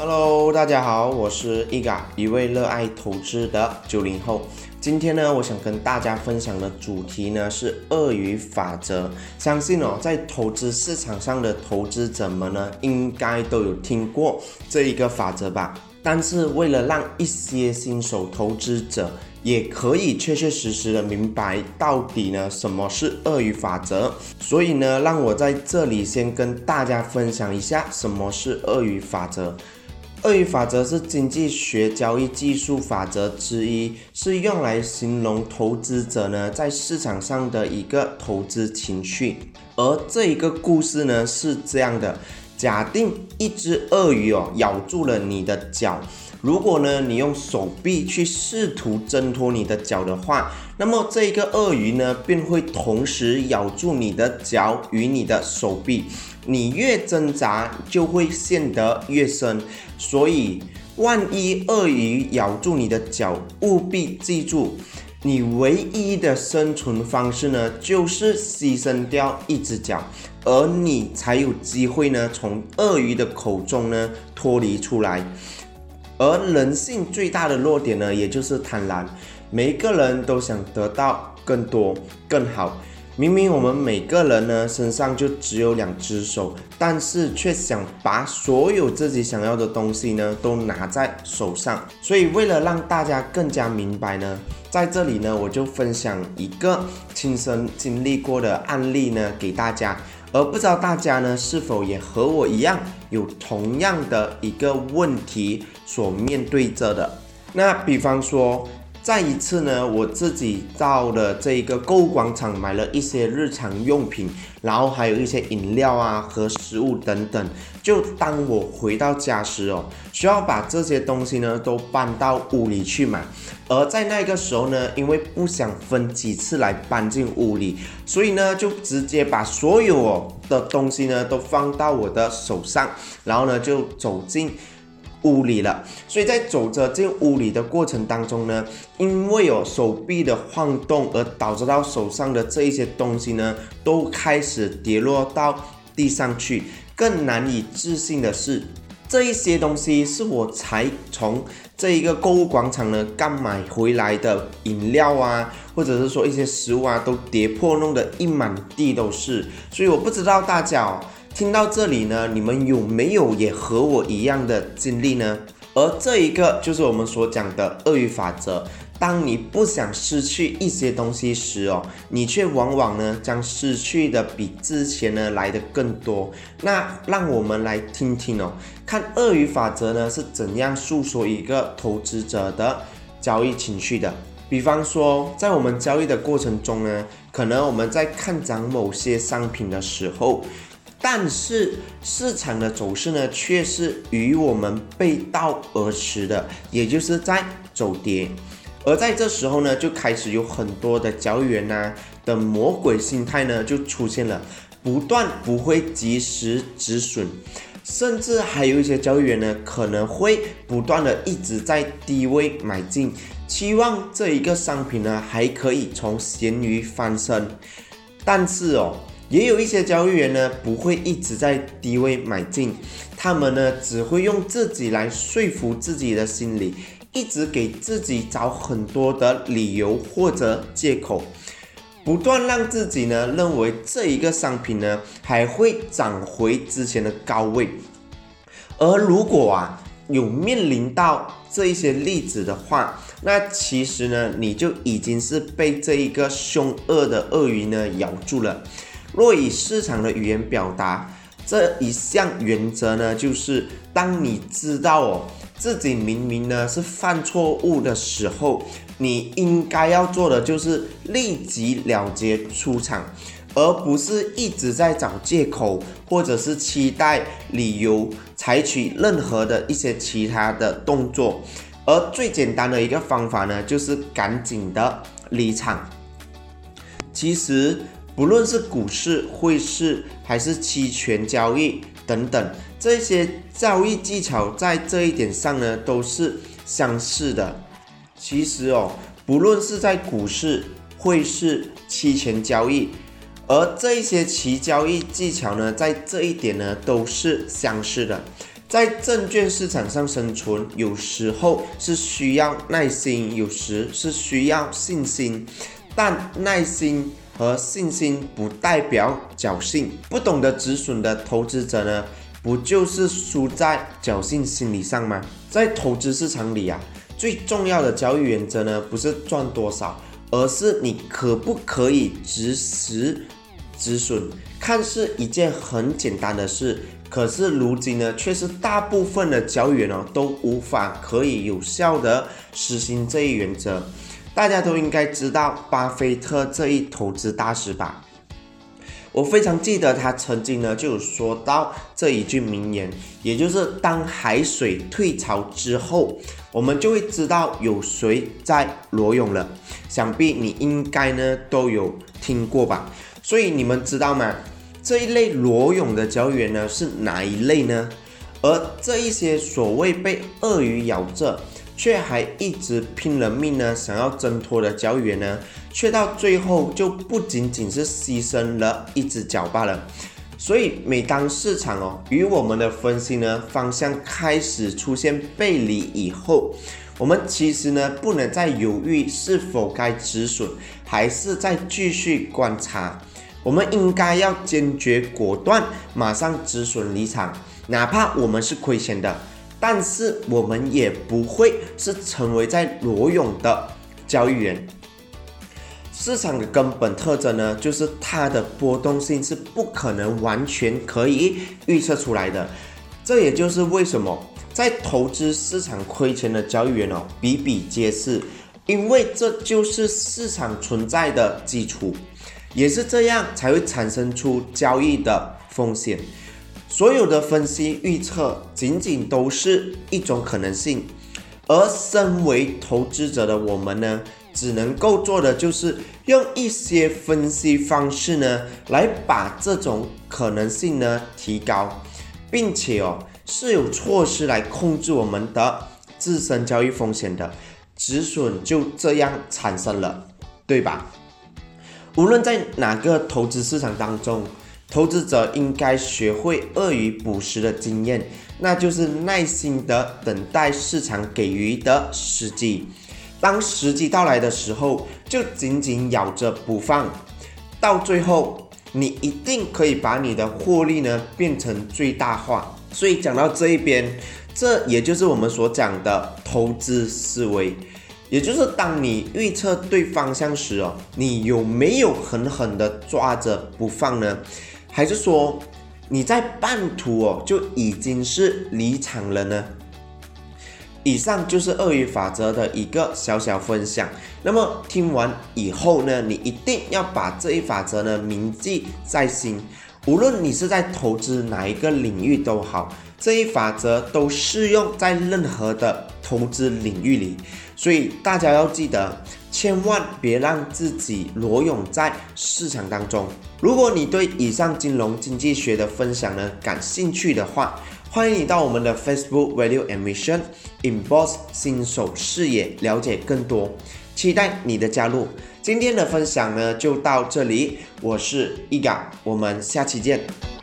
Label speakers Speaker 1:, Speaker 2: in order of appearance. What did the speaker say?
Speaker 1: Hello，大家好，我是伊嘎，一位热爱投资的九零后。今天呢，我想跟大家分享的主题呢是鳄鱼法则。相信哦，在投资市场上的投资者们呢，应该都有听过这一个法则吧。但是为了让一些新手投资者也可以确确实实的明白到底呢什么是鳄鱼法则，所以呢，让我在这里先跟大家分享一下什么是鳄鱼法则。鳄鱼法则是经济学交易技术法则之一，是用来形容投资者呢在市场上的一个投资情绪。而这一个故事呢是这样的：假定一只鳄鱼哦咬住了你的脚，如果呢你用手臂去试图挣脱你的脚的话，那么这一个鳄鱼呢便会同时咬住你的脚与你的手臂。你越挣扎，就会陷得越深。所以，万一鳄鱼咬住你的脚，务必记住，你唯一的生存方式呢，就是牺牲掉一只脚，而你才有机会呢，从鳄鱼的口中呢脱离出来。而人性最大的弱点呢，也就是贪婪。每个人都想得到更多、更好。明明我们每个人呢身上就只有两只手，但是却想把所有自己想要的东西呢都拿在手上。所以为了让大家更加明白呢，在这里呢我就分享一个亲身经历过的案例呢给大家，而不知道大家呢是否也和我一样有同样的一个问题所面对着的。那比方说。再一次呢，我自己到了这个购物广场，买了一些日常用品，然后还有一些饮料啊和食物等等。就当我回到家时哦，需要把这些东西呢都搬到屋里去买。而在那个时候呢，因为不想分几次来搬进屋里，所以呢就直接把所有的东西呢都放到我的手上，然后呢就走进。屋里了，所以在走着进屋里的过程当中呢，因为有手臂的晃动而导致到手上的这一些东西呢，都开始跌落到地上去。更难以置信的是，这一些东西是我才从这一个购物广场呢刚买回来的饮料啊，或者是说一些食物啊，都跌破，弄得一满地都是。所以我不知道大家。听到这里呢，你们有没有也和我一样的经历呢？而这一个就是我们所讲的鳄鱼法则。当你不想失去一些东西时哦，你却往往呢将失去的比之前呢来的更多。那让我们来听听哦，看鳄鱼法则呢是怎样诉说一个投资者的交易情绪的。比方说，在我们交易的过程中呢，可能我们在看涨某些商品的时候。但是市场的走势呢，却是与我们背道而驰的，也就是在走跌。而在这时候呢，就开始有很多的交易员呐的魔鬼心态呢就出现了，不断不会及时止损，甚至还有一些交易员呢可能会不断的一直在低位买进，期望这一个商品呢还可以从咸鱼翻身。但是哦。也有一些交易员呢，不会一直在低位买进，他们呢只会用自己来说服自己的心理，一直给自己找很多的理由或者借口，不断让自己呢认为这一个商品呢还会涨回之前的高位。而如果啊有面临到这一些例子的话，那其实呢你就已经是被这一个凶恶的鳄鱼呢咬住了。若以市场的语言表达这一项原则呢，就是当你知道哦自己明明呢是犯错误的时候，你应该要做的就是立即了结出场，而不是一直在找借口或者是期待理由，采取任何的一些其他的动作。而最简单的一个方法呢，就是赶紧的离场。其实。不论是股市、汇市还是期权交易等等，这些交易技巧在这一点上呢都是相似的。其实哦，不论是在股市、汇市、期权交易，而这些期交易技巧呢，在这一点呢都是相似的。在证券市场上生存，有时候是需要耐心，有时是需要信心。但耐心和信心不代表侥幸。不懂得止损的投资者呢，不就是输在侥幸心理上吗？在投资市场里啊，最重要的交易原则呢，不是赚多少，而是你可不可以及时止损。看似一件很简单的事。可是如今呢，却是大部分的交易员哦都无法可以有效的实行这一原则。大家都应该知道巴菲特这一投资大师吧？我非常记得他曾经呢就有说到这一句名言，也就是当海水退潮之后，我们就会知道有谁在裸泳了。想必你应该呢都有听过吧？所以你们知道吗？这一类裸泳的交易员呢是哪一类呢？而这一些所谓被鳄鱼咬着，却还一直拼了命呢想要挣脱的交易员呢，却到最后就不仅仅是牺牲了一只脚罢了。所以每当市场哦与我们的分析呢方向开始出现背离以后，我们其实呢不能再犹豫是否该止损，还是再继续观察。我们应该要坚决果断，马上止损离场，哪怕我们是亏钱的，但是我们也不会是成为在裸泳的交易员。市场的根本特征呢，就是它的波动性是不可能完全可以预测出来的。这也就是为什么在投资市场亏钱的交易员哦比比皆是，因为这就是市场存在的基础。也是这样才会产生出交易的风险。所有的分析预测仅仅都是一种可能性，而身为投资者的我们呢，只能够做的就是用一些分析方式呢，来把这种可能性呢提高，并且哦是有措施来控制我们的自身交易风险的，止损就这样产生了，对吧？无论在哪个投资市场当中，投资者应该学会鳄鱼捕食的经验，那就是耐心的等待市场给予的时机。当时机到来的时候，就紧紧咬着不放，到最后你一定可以把你的获利呢变成最大化。所以讲到这一边，这也就是我们所讲的投资思维。也就是当你预测对方向时哦，你有没有狠狠的抓着不放呢？还是说你在半途哦就已经是离场了呢？以上就是鳄鱼法则的一个小小分享。那么听完以后呢，你一定要把这一法则呢铭记在心。无论你是在投资哪一个领域都好，这一法则都适用在任何的投资领域里。所以大家要记得，千万别让自己裸泳在市场当中。如果你对以上金融经济学的分享呢感兴趣的话，欢迎你到我们的 Facebook Value Emission in Boss 新手视野了解更多，期待你的加入。今天的分享呢就到这里，我是 Ega，我们下期见。